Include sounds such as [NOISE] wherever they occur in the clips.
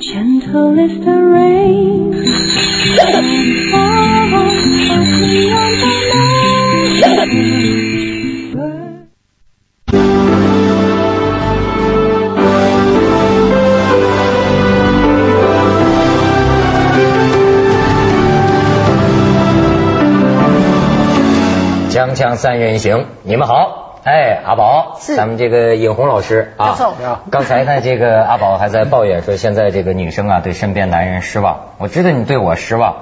Gentle is the rain. oh, the 锵锵三人行，你们好，哎，阿宝，是。咱们这个尹红老师啊教授，刚才呢，这个阿宝还在抱怨说，现在这个女生啊对身边男人失望，我知道你对我失望，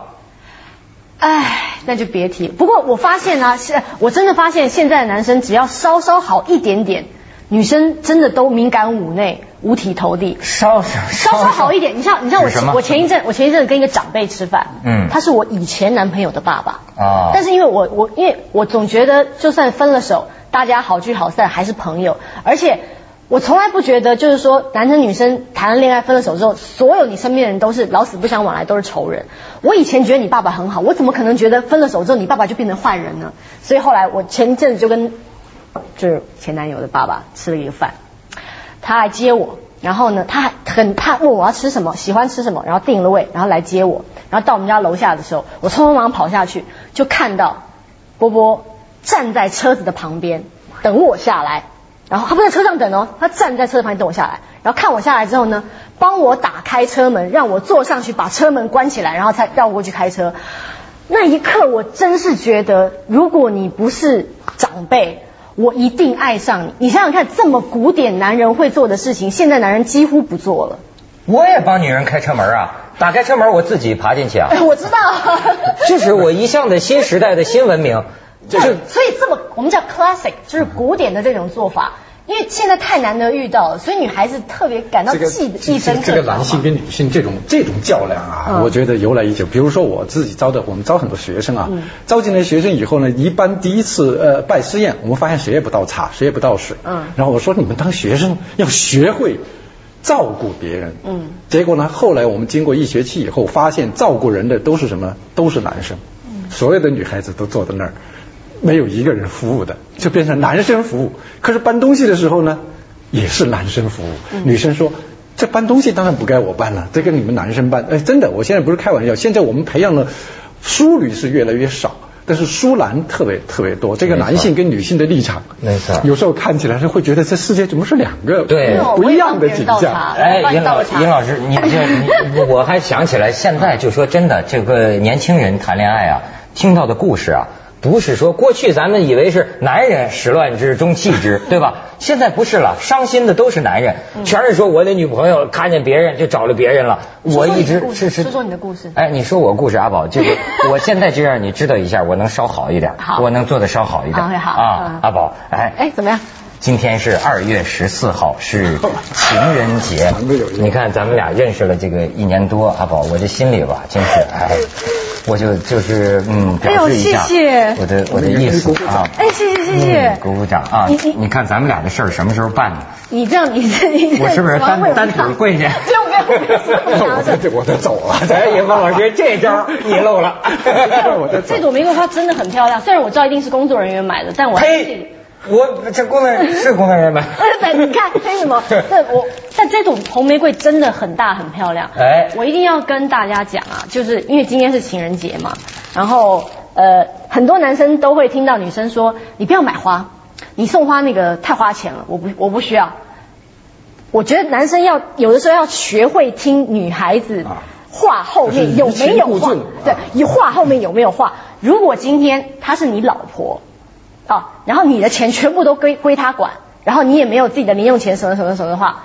哎，那就别提。不过我发现呢、是我真的发现现在的男生只要稍稍好一点点，女生真的都敏感五内，五体投地。稍稍稍稍好一点，你像你像我我前一阵我前一阵跟一个长辈吃饭，嗯。他是我以前男朋友的爸爸，啊。但是因为我我因为我总觉得就算分了手，大家好聚好散还是朋友，而且我从来不觉得就是说男生女生谈了恋爱分了手之后，所有你身边的人都是老死不相往来，都是仇人。我以前觉得你爸爸很好，我怎么可能觉得分了手之后你爸爸就变成坏人呢？所以后来我前一阵子就跟就是前男友的爸爸吃了一个饭，他来接我，然后呢，他还很他问我要吃什么，喜欢吃什么，然后定了位，然后来接我，然后到我们家楼下的时候，我匆匆忙忙跑下去，就看到波波站在车子的旁边等我下来，然后他不在车上等哦，他站在车子旁边等我下来，然后看我下来之后呢，帮我打开车门，让我坐上去，把车门关起来，然后才让我过去开车。那一刻，我真是觉得，如果你不是长辈，我一定爱上你。你想想看，这么古典男人会做的事情，现在男人几乎不做了。我也帮女人开车门啊，打开车门我自己爬进去啊，哎，[LAUGHS] 我知道，[LAUGHS] 这是我一向的新时代的新文明，就是所以这么我们叫 classic，就是古典的这种做法。因为现在太难得遇到了，所以女孩子特别感到这个记这一分这个男性跟女性这种这种较量啊，嗯我觉得由来已久。比如说我自己招的，我们招很多学生啊，嗯招进来学生以后呢，一般第一次呃拜师宴，我们发现谁也不倒茶，谁也不倒水。嗯然后我说你们当学生要学会照顾别人。嗯结果呢，后来我们经过一学期以后，发现照顾人的都是什么？都是男生。嗯所有的女孩子都坐在那儿，没有一个人服务的，就变成男生服务。可是搬东西的时候呢，也是男生服务。嗯女生说。这搬东西当然不该我搬了，这跟你们男生搬。哎，真的，我现在不是开玩笑，现在我们培养的淑女是越来越少，但是淑男特别特别多。这个男性跟女性的立场，没错有时候看起来是会觉得这世界怎么是两个对不一样的景象。哎，尹老尹老师，你这你我还想起来，现在就说真的，这个年轻人谈恋爱啊，听到的故事啊。不是说过去咱们以为是男人始乱之终弃之，[LAUGHS] 对吧？现在不是了，伤心的都是男人，全是说我的女朋友看见别人就找了别人了。我一直是是说说你的故事。哎，你说我故事，阿宝，这个 [LAUGHS] 我现在就让你知道一下，我能稍好一点，好我能做的稍好一点。好好啊嗯，阿宝，哎哎，怎么样？今天是二月十四号，是情人节。你看咱们俩认识了这个一年多，阿宝，我这心里吧，真是哎，我就就是嗯，表示一下我的我的意思啊。哎，谢谢谢谢嗯，鼓鼓掌啊！你你你看咱们俩的事儿什么时候办呢？你这样，你这你我是不是单单腿跪下不用不用，[LAUGHS] 我这我得走了。哎，叶峰老师，这招你漏 [LAUGHS] 了。这朵玫瑰花真的很漂亮，虽然我知道一定是工作人员买的，但我还是呸！我这工作人员是工作人员吗？对，[LAUGHS] 你看为什么？对 [LAUGHS] 我，但这朵红玫瑰真的很大很漂亮。哎我一定要跟大家讲啊，就是因为今天是情人节嘛，然后呃，很多男生都会听到女生说：“你不要买花，你送花那个太花钱了，我不我不需要。”我觉得男生要有的时候要学会听女孩子啊话后面有没有话对啊，有话后面有没有话。如果今天她是你老婆，啊，然后你的钱全部都归归他管，然后你也没有自己的零用钱什么什么什么的话，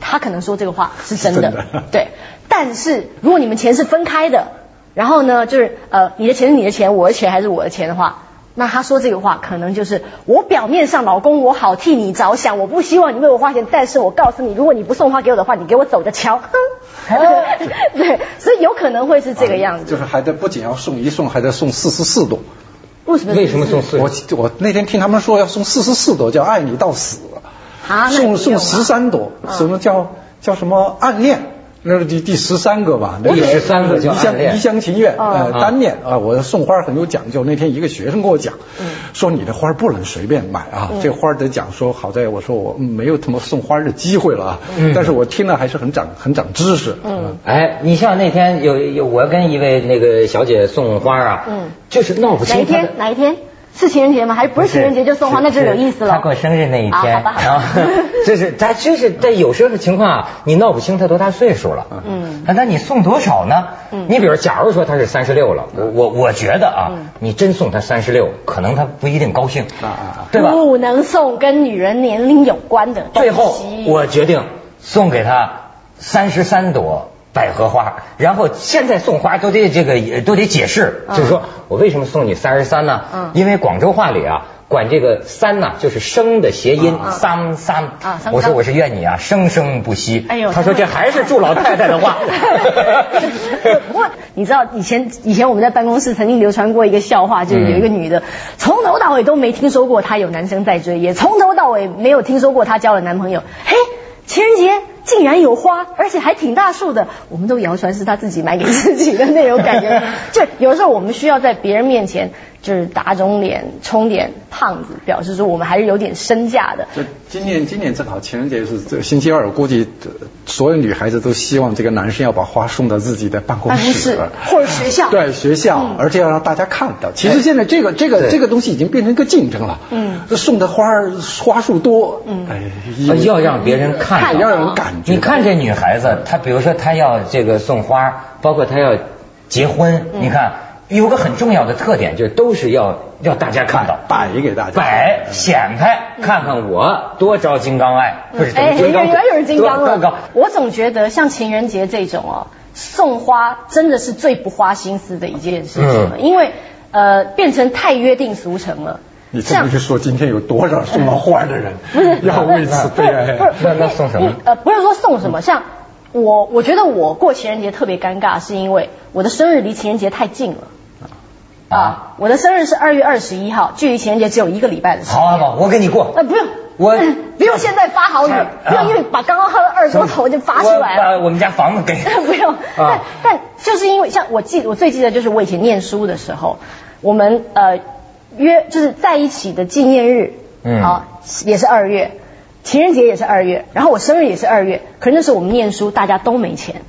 他可能说这个话是真的，真的 [LAUGHS] 对。但是如果你们钱是分开的，然后呢，就是呃，你的钱是你的钱，我的钱还是我的钱的话，那他说这个话可能就是我表面上老公我好替你着想，我不希望你为我花钱，但是我告诉你，如果你不送花给我的话，你给我走着瞧，[LAUGHS] 哼。对，所以有可能会是这个样子。就是还得不仅要送一送，还得送四十四朵。为什么？为什么送四我我那天听他们说要送四十四朵，叫爱你到死。啊？送送十三朵，嗯什么叫叫什么暗恋？那是第第十三个吧，第十三个叫一厢一厢情愿，呃，啊单恋啊，我送花很有讲究。那天一个学生跟我讲，嗯说你的花不能随便买啊，这花得讲说，好在我说我嗯没有什么送花的机会了啊，嗯但是我听了还是很长很长知识。嗯，哎，你像那天有有我跟一位那个小姐送花啊，嗯就是闹不哪一清她的天？哪一天？是情人节吗？还是不是情人节就送花？那就有意思了。他过生日那一天，啊好吧然后 [LAUGHS] 就是他就是在有时候情况啊，你闹不清他多大岁数了。嗯那那你送多少呢？嗯你比如，假如说他是三十六了，我我我觉得啊，嗯你真送他三十六，可能他不一定高兴，啊啊啊对吧？不能送跟女人年龄有关的。最后我决定送给他三十三朵百合花，然后现在送花都得这个都得解释，嗯就是说我为什么送你三十三呢？嗯因为广州话里啊。管这个三呢，就是生的谐音，啊三三啊。我说我是愿你啊，生生不息。哎呦他说这还是祝老太太的话。[LAUGHS] 不过你知道以前以前我们在办公室曾经流传过一个笑话，就是有一个女的从头到尾都没听说过她有男生在追，也从头到尾没有听说过她交了男朋友。嘿，情人节竟然有花，而且还挺大束的，我们都谣传是他自己买给自己的那种感觉。[LAUGHS] 就有时候我们需要在别人面前就是打肿脸充点胖子，表示说我们还是有点身价的。就今年今年正好情人节是这个星期二，我估计呃所有女孩子都希望这个男生要把花送到自己的办公办公室或者学校。对学校，嗯。而且要让大家看到。其实现在这个这个这个东西已经变成一个竞争了。嗯。这送的花花束多，嗯。哎，要让别人看到，要让人感觉。你看这女孩子，她比如说她要这个送花，包括她要结婚，嗯。你看有个很重要的特点，就是都是要要大家看到，摆给大家。摆显开，看看我多招金刚爱，不是哎，金刚原来有人金刚了。我总觉得像情人节这种哦，送花真的是最不花心思的一件事情因为呃变成太约定俗成了。你这么一说，今天有多少送了花的人 [LAUGHS] 要为此悲哀？不是那那送什么？呃，不是说送什么，像我我觉得我过情人节特别尴尬，是因为我的生日离情人节太近了。啊，我的生日是二月二十一号，距离情人节只有一个礼拜的时间。好好好，我给你过。呃，不用，我不用现在发好语，啊不用因为把刚刚喝的二锅头就发出来我了。把我们家房子给 [LAUGHS] 不用，但啊但就是因为像我记我最记得就是我以前念书的时候，我们呃约就是在一起的纪念日，嗯啊也是二月，情人节也是二月，然后我生日也是二月，可是那时候我们念书大家都没钱。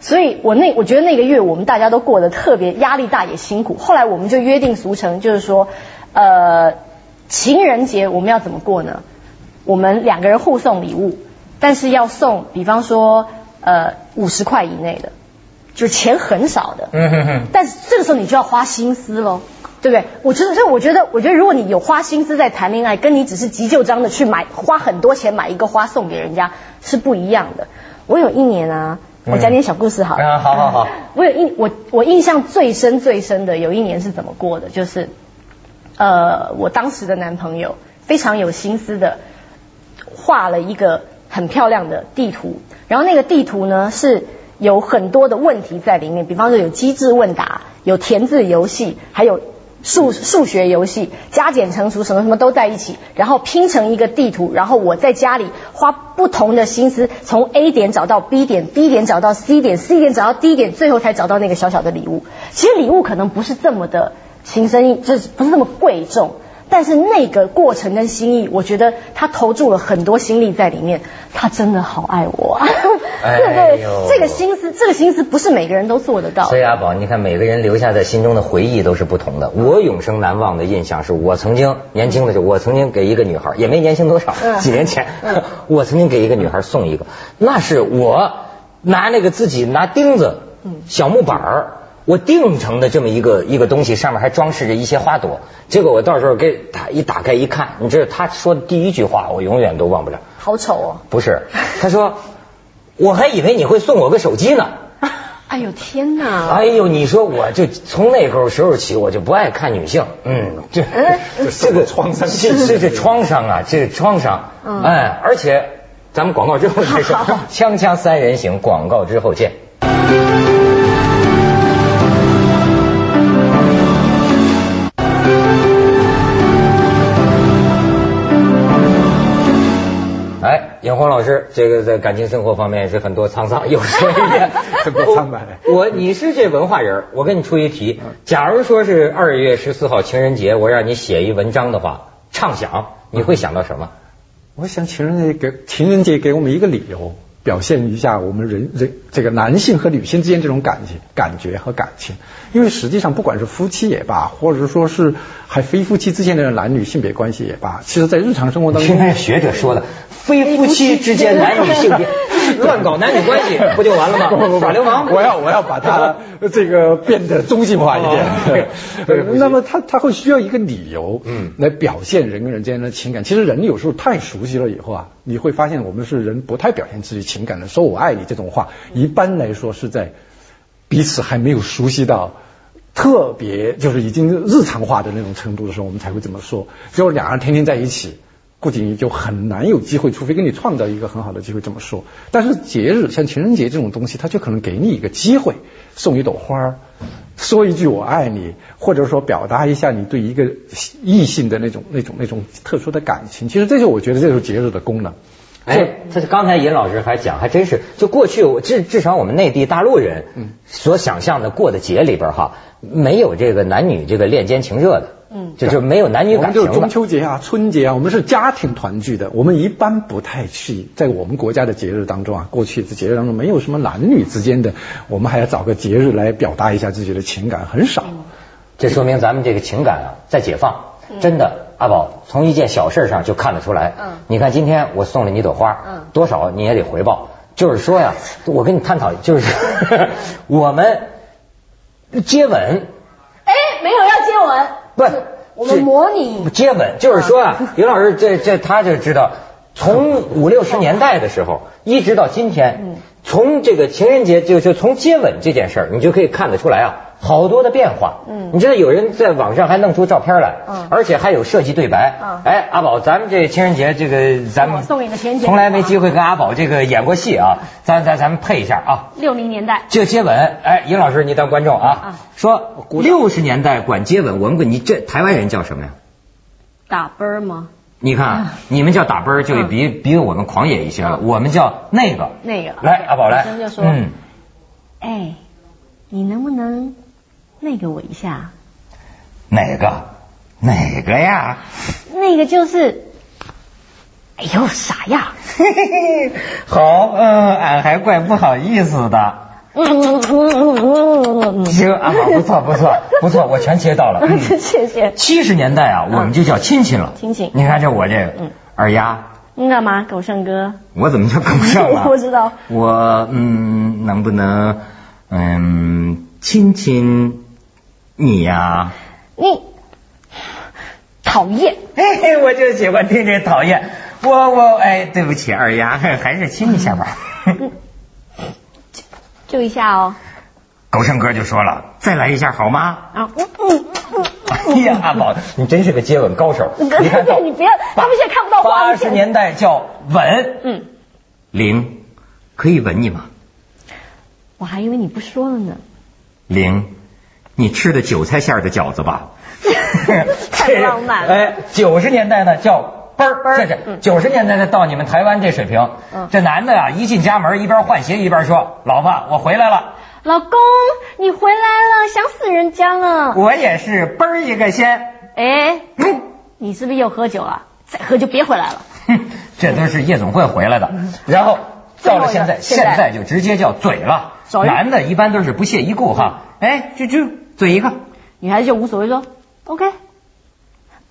所以我那我觉得那个月我们大家都过得特别压力大也辛苦。后来我们就约定俗成，就是说，呃，情人节我们要怎么过呢？我们两个人互送礼物，但是要送，比方说呃五十块以内的，就是钱很少的。嗯哼哼。但是这个时候你就要花心思喽，对不对？我觉得，所以我觉得，我觉得如果你有花心思在谈恋爱，跟你只是急就章的去买，花很多钱买一个花送给人家是不一样的。我有一年啊，我讲点小故事好了。啊，好好好。[LAUGHS] 我有印我我印象最深最深的有一年是怎么过的，就是呃我当时的男朋友非常有心思的画了一个很漂亮的地图，然后那个地图呢是有很多的问题在里面，比方说有机智问答，有填字游戏，还有数数学游戏，加减乘除什么什么都在一起，然后拼成一个地图，然后我在家里花不同的心思，从 A 点找到 B 点，B 点找到 C 点，C 点找到 D 点，最后才找到那个小小的礼物。其实礼物可能不是这么的情深意，就是不是那么贵重。但是那个过程跟心意，我觉得他投注了很多心力在里面，他真的好爱我啊！哎 [LAUGHS] 对不对呦？这个心思，这个心思不是每个人都做得到所。以阿宝，你看每个人留下在心中的回忆都是不同的。我永生难忘的印象是我曾经年轻的时候，我曾经给一个女孩，也没年轻多少，嗯几年前嗯，[LAUGHS] 我曾经给一个女孩送一个，那是我拿那个自己拿钉子嗯，小木板儿。我定成的这么一个一个东西，上面还装饰着一些花朵。结果我到时候给他一打开一看，你知道他说的第一句话，我永远都忘不了。好丑哦！不是，他说，我还以为你会送我个手机呢。[LAUGHS] 哎呦天哪！哎呦，你说我就从那个时候起，我就不爱看女性。嗯，这嗯 [LAUGHS] 这个创伤这这这创伤啊，这创伤。嗯哎，而且咱们广告之后再说，[LAUGHS] 锵锵三人行，广告之后见。哎，尹红老师，这个在感情生活方面是很多沧桑，有时也 [LAUGHS] 很多苍白。[LAUGHS] 我我你是这文化人，我给你出一题，假如说是二月十四号情人节，我让你写一文章的话，畅想，你会想到什么？我想情人节给情人节给我们一个理由，表现一下我们人人这个男性和女性之间这种感情、感觉和感情。因为实际上，不管是夫妻也罢，或者说是还非夫妻之间的男女性别关系也罢，其实在日常生活当中，听那学者说的，[LAUGHS] 非夫妻之间男女性别乱搞男女关系，不就完了吗？[LAUGHS] 不不不耍流氓！我要我要把它这个变得中性化一点。[LAUGHS] 那么他他会需要一个理由，嗯来表现人跟人之间的情感。其实人有时候太熟悉了以后啊，你会发现我们是人不太表现自己情情感的。说我爱你这种话，一般来说是在彼此还没有熟悉到。特别就是已经日常化的那种程度的时候，我们才会这么说。只有两人天天在一起，估计你就很难有机会，除非给你创造一个很好的机会这么说。但是节日像情人节这种东西，它就可能给你一个机会，送一朵花儿，说一句我爱你，或者说表达一下你对一个异性的那种那种那种特殊的感情。其实这就我觉得这就是节日的功能。哎，他是刚才尹老师还讲，还真是，就过去我至至少我们内地大陆人嗯所想象的过的节里边哈，没有这个男女这个恋奸情热的，嗯就就没有男女感情就是中。秋节啊、春节啊，我们是家庭团聚的。我们一般不太去在我们国家的节日当中啊，过去的节日当中没有什么男女之间的，我们还要找个节日来表达一下自己的情感，很少。这说明咱们这个情感啊在解放，真的，阿宝从一件小事上就看得出来。嗯。你看今天我送了你一朵花，嗯。多少你也得回报。就是说呀，我跟你探讨，就是 [LAUGHS] 我们接吻。哎，没有要接吻，不是我们模拟。接吻，就是说啊，刘老师这这他就知道，从五六十年代的时候一直到今天嗯，从这个情人节就就从接吻这件事儿，你就可以看得出来啊，好多的变化。嗯你知道有人在网上还弄出照片来，嗯而且还有设计对白。嗯哎，阿宝，咱们这情人节这个咱们送你的情人节从来没机会跟阿宝这个演过戏啊，咱咱咱们配一下啊。六零年代，就接吻，哎，尹老师你当观众啊啊，说六十年代管接吻，我们管你这台湾人叫什么呀？打啵儿吗？你看，你们叫打啵儿就比比我们狂野一些了，我们叫那个那个来，阿宝来女生就说嗯，哎，你能不能那个我一下？哪个哪个呀？那个就是，哎呦傻呀！好，嗯，俺还怪不好意思的。行，阿宝不错不错不错，我全接到了。嗯 [LAUGHS] 谢谢。七十年代啊，我们就叫亲亲了。亲亲你看这我这个嗯二丫，你干嘛？狗剩哥？我怎么叫狗剩了？[LAUGHS] 我不知道。我嗯，能不能嗯亲亲你呀、你讨厌。嘿嘿，我就喜欢听这讨厌。我我哎，对不起二丫，还是亲一下吧。[LAUGHS] 就一下哦。狗剩哥就说了，再来一下好吗？啊，嗯嗯嗯哎呀，阿宝，你真是个接吻高手。[LAUGHS] 嗯你看到你别他们现在看不到画面八十年代叫吻，嗯，玲，可以吻你吗？我还以为你不说了呢。玲，你吃的韭菜馅儿的饺子吧？[LAUGHS] 太浪漫了 [LAUGHS] 哎，九十年代呢叫啵儿，这是嗯九十年代的到你们台湾这水平。嗯这男的啊，一进家门一边换鞋一边说：“老婆，我回来了。老公，你回来了，想死人家了。我也是啵儿一个先。哎，嗯你是不是又喝酒了？再喝就别回来了。哼，这都是夜总会回来的。然后到了现在，现在就直接叫嘴了。男的一般都是不屑一顾哈，哎，就就嘴一个。女孩子就无所谓说，OK。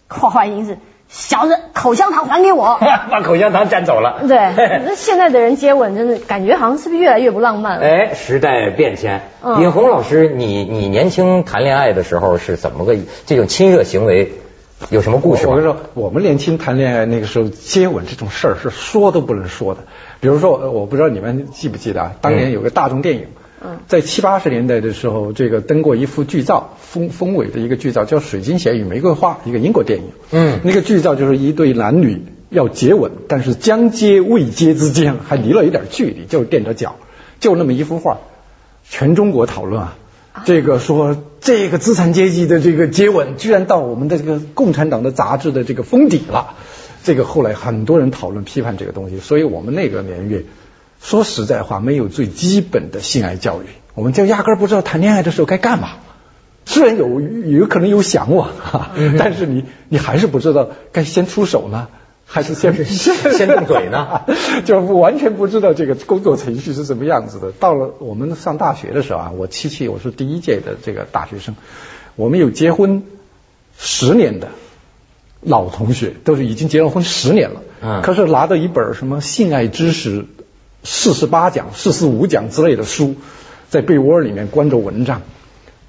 画画音是小子，口香糖还给我。[LAUGHS] 把口香糖占走了。对，[LAUGHS] 那现在的人接吻真的感觉好像是不是越来越不浪漫了？哎，时代变迁。嗯尹红老师，你你年轻谈恋爱的时候是怎么个这种亲热行为？有什么故事吗我跟？你说，我们年轻谈恋爱那个时候，接吻这种事儿是说都不能说的。比如说，呃我不知道你们记不记得啊，当年有个大众电影，嗯在七八十年代的时候，这个登过一幅剧照，风风尾的一个剧照，叫《水晶鞋与玫瑰花》，一个英国电影。嗯那个剧照就是一对男女要接吻，但是将接未接之间还离了一点距离，就垫着脚，就那么一幅画，全中国讨论啊。这个说这个资产阶级的这个接吻，居然到我们的这个共产党的杂志的这个封底了。这个后来很多人讨论批判这个东西，所以我们那个年月，说实在话，没有最基本的性爱教育，我们就压根儿不知道谈恋爱的时候该干嘛。虽然有有可能有想我哈，但是你你还是不知道该先出手呢，还是先先动嘴呢？[LAUGHS] 就完全不知道这个工作程序是什么样子的。到了我们上大学的时候啊，我七七我是第一届的这个大学生，我们有结婚十年的老同学，都是已经结了婚十年了，嗯可是拿着一本什么性爱知识四十八讲、四十五讲之类的书，在被窝里面关着蚊帐，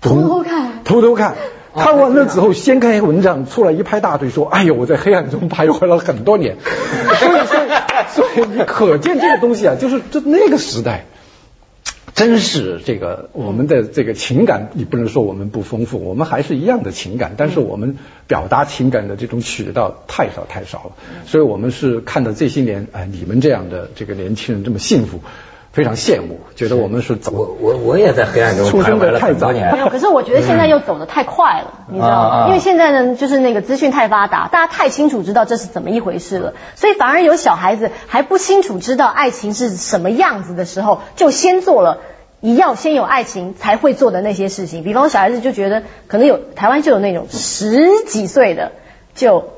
偷偷看偷偷看。看完了之后，掀开蚊帐，出来一拍大腿，说：“哎呦，我在黑暗中徘徊了很多年。”所以，所以，所以你可见这个东西啊，就是就那个时代，真是这个我们的这个情感，你不能说我们不丰富，我们还是一样的情感，但是我们表达情感的这种渠道太少太少了。所以我们是看到这些年，哎，你们这样的这个年轻人这么幸福，非常羡慕，觉得我们是我走我我也在黑暗中出生徘徊了的太早年没。有，可是我觉得现在又走得太快了，你知道啊啊吗？因为现在呢，就是那个资讯太发达，大家太清楚知道这是怎么一回事了，所以反而有小孩子还不清楚知道爱情是什么样子的时候，就先做了。一要先有爱情才会做的那些事情，比方小孩子就觉得可能有台湾就有那种十几岁的就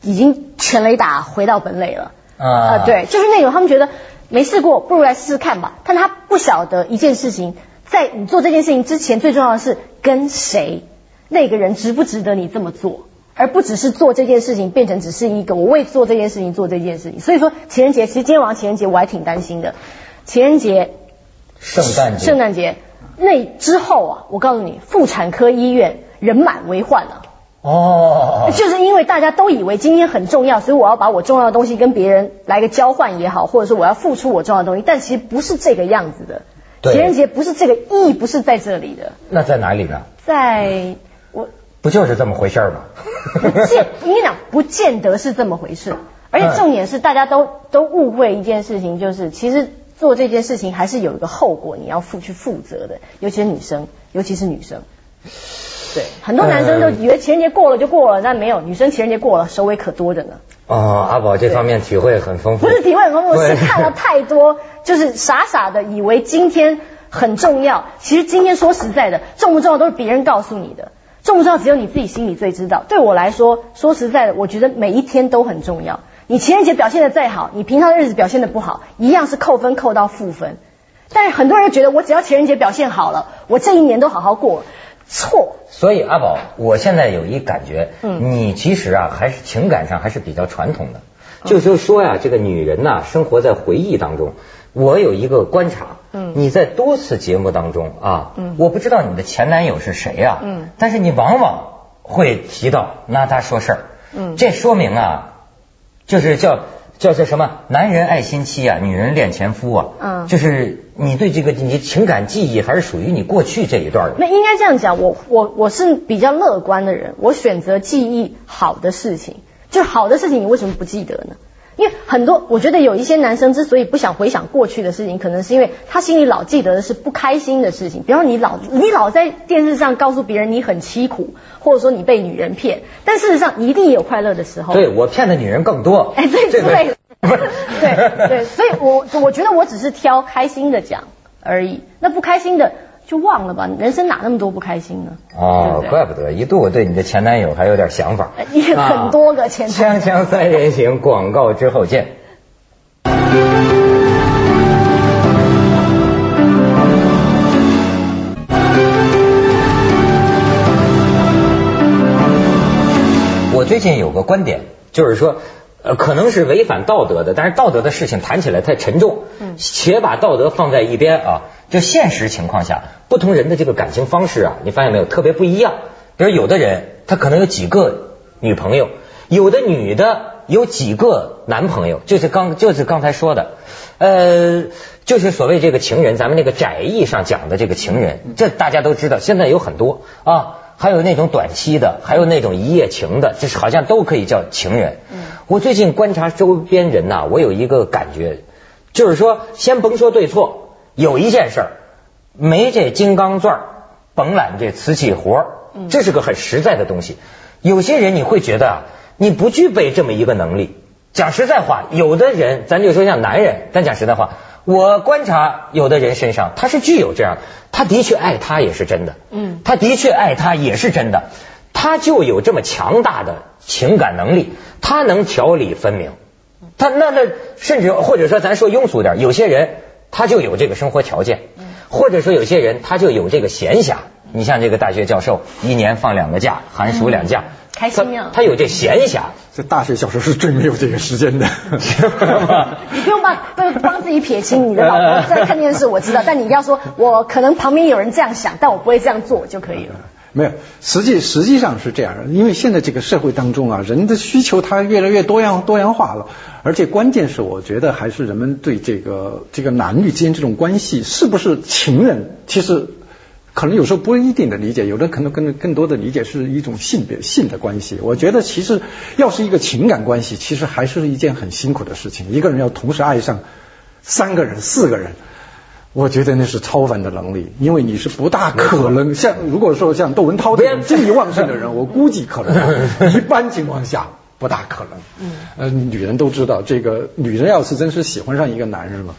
已经全雷打回到本垒了，啊呃，对，就是那种他们觉得没试过，不如来试试看吧。但他不晓得一件事情，在你做这件事情之前，最重要的是跟谁，那个人值不值得你这么做，而不只是做这件事情变成只是一个我为做这件事情做这件事情。所以说情人节，其实今天晚上情人节我还挺担心的，情人节、圣诞节，圣诞节那之后啊，我告诉你，妇产科医院人满为患啊。哦，就是因为大家都以为今天很重要，所以我要把我重要的东西跟别人来个交换也好，或者说我要付出我重要的东西，但其实不是这个样子的。对情人节不是这个意义，不是在这里的，那在哪里呢？在我不就是这么回事儿吗？不见，你讲，不见得是这么回事。而且重点是，大家都都误会一件事情，就是其实做这件事情还是有一个后果，你要负去负责的，尤其是女生，尤其是女生。对，很多男生都以为情人节过了就过了，但没有，女生情人节过了手尾可多着呢。哦，阿宝这方面体会很丰富。不是体会很丰富，是看了太多，就是傻傻的以为今天很重要。其实今天说实在的，重不重要都是别人告诉你的，重不重要只有你自己心里最知道。对我来说，说实在的，我觉得每一天都很重要。你情人节表现的再好，你平常的日子表现的不好，一样是扣分扣到负分。但是很多人觉得我只要情人节表现好了，我这一年都好好过，错。所以阿宝，我现在有一感觉，嗯。你其实啊还是情感上还是比较传统的，就是说呀，这个女人呐、生活在回忆当中。我有一个观察，嗯。你在多次节目当中啊，嗯。我不知道你的前男友是谁啊，嗯。但是你往往会提到拿他说事儿，嗯。这说明啊，就是叫叫做什么？男人爱新妻啊，女人恋前夫啊，嗯。就是你对这个你情感记忆还是属于你过去这一段的。那应该这样讲，我我我是比较乐观的人，我选择记忆好的事情，就好的事情，你为什么不记得呢？因为很多，我觉得有一些男生之所以不想回想过去的事情，可能是因为他心里老记得的是不开心的事情。比方你老你老在电视上告诉别人你很凄苦，或者说你被女人骗，但事实上你一定也有快乐的时候。对我骗的女人更多，哎，对这个之类的，[LAUGHS] 对对，所以我我觉得我只是挑开心的讲而已，那不开心的就忘了吧，人生哪那么多不开心呢？哦，对不对怪不得一度我对你的前男友还有点想法哎。[LAUGHS] 也很多个前男友锵锵三人行，广告之后见。我最近有个观点，就是说，呃，可能是违反道德的，但是道德的事情谈起来太沉重，嗯且把道德放在一边啊。就现实情况下，不同人的这个感情方式啊，你发现没有，特别不一样。比如有的人他可能有几个女朋友，有的女的有几个男朋友，就是刚就是刚才说的，呃，就是所谓这个情人，咱们那个窄义上讲的这个情人，这大家都知道，现在有很多啊。还有那种短期的，还有那种一夜情的，就是好像都可以叫情人。我最近观察周边人呐、我有一个感觉，就是说，先甭说对错，有一件事儿，没这金刚钻甭揽这瓷器活儿，这是个很实在的东西。有些人你会觉得啊，你不具备这么一个能力。讲实在话，有的人，咱就说像男人，咱讲实在话，我观察有的人身上，他是具有这样，他的确爱他也是真的，嗯他的确爱他也是真的，他就有这么强大的情感能力，他能条理分明，他那那甚至或者说咱说庸俗点，有些人他就有这个生活条件，或者说有些人他就有这个闲暇。你像这个大学教授，一年放两个假，寒暑两假，开心呀他他有这闲暇，这大学教授是最没有这个时间的。[LAUGHS] [LAUGHS] 你不用帮不帮自己撇清你的老婆 [LAUGHS] 在看电视，我知道，但你要说我可能旁边有人这样想，但我不会这样做就可以了。没有，实际实际上是这样，因为现在这个社会当中啊，人的需求它越来越多样多样化了，而且关键是我觉得还是人们对这个这个男女之间这种关系是不是情人，其实可能有时候不一定的理解，有的可能更更多的理解是一种性别性的关系。我觉得其实要是一个情感关系，其实还是一件很辛苦的事情，一个人要同时爱上三个人、四个人。我觉得那是超凡的能力，因为你是不大可能像如果说像窦文涛这样精力旺盛的人，[LAUGHS] 我估计可能 [LAUGHS] 一般情况下不大可能。嗯，呃，女人都知道，这个女人要是真是喜欢上一个男人了，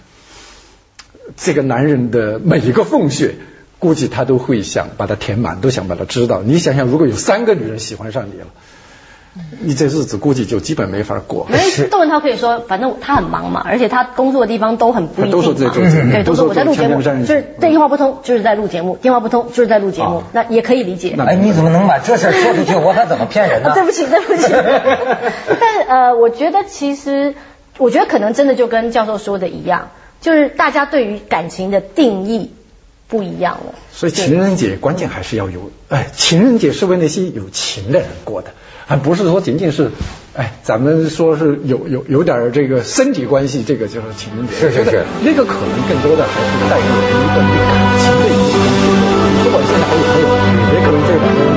这个男人的每一个缝穴，估计他都会想把它填满，都想把它知道。你想想，如果有三个女人喜欢上你了，你这日子估计就基本没法过。因为窦文涛可以说，反正他很忙嘛，而且他工作的地方都很不一定嘛。都是在做节目对，都说我在录节目，就是电话不通就是在录节目，电话不通就是在录节目啊，那也可以理解。那哎，你怎么能把这事说出去？我可怎么骗人呢？啊 [LAUGHS] 对不起，对不起。[LAUGHS] 但呃，我觉得其实，我觉得可能真的就跟教授说的一样，就是大家对于感情的定义不一样了。所以情人节关键还是要有，哎，情人节是为那些有情的人过的，而不是说仅仅是，哎，咱们说是有有有点儿这个身体关系，这个就是情人节。是是是那个可能更多的还是带给我们一个感情的一个。不管现在还有没有，也可能这两个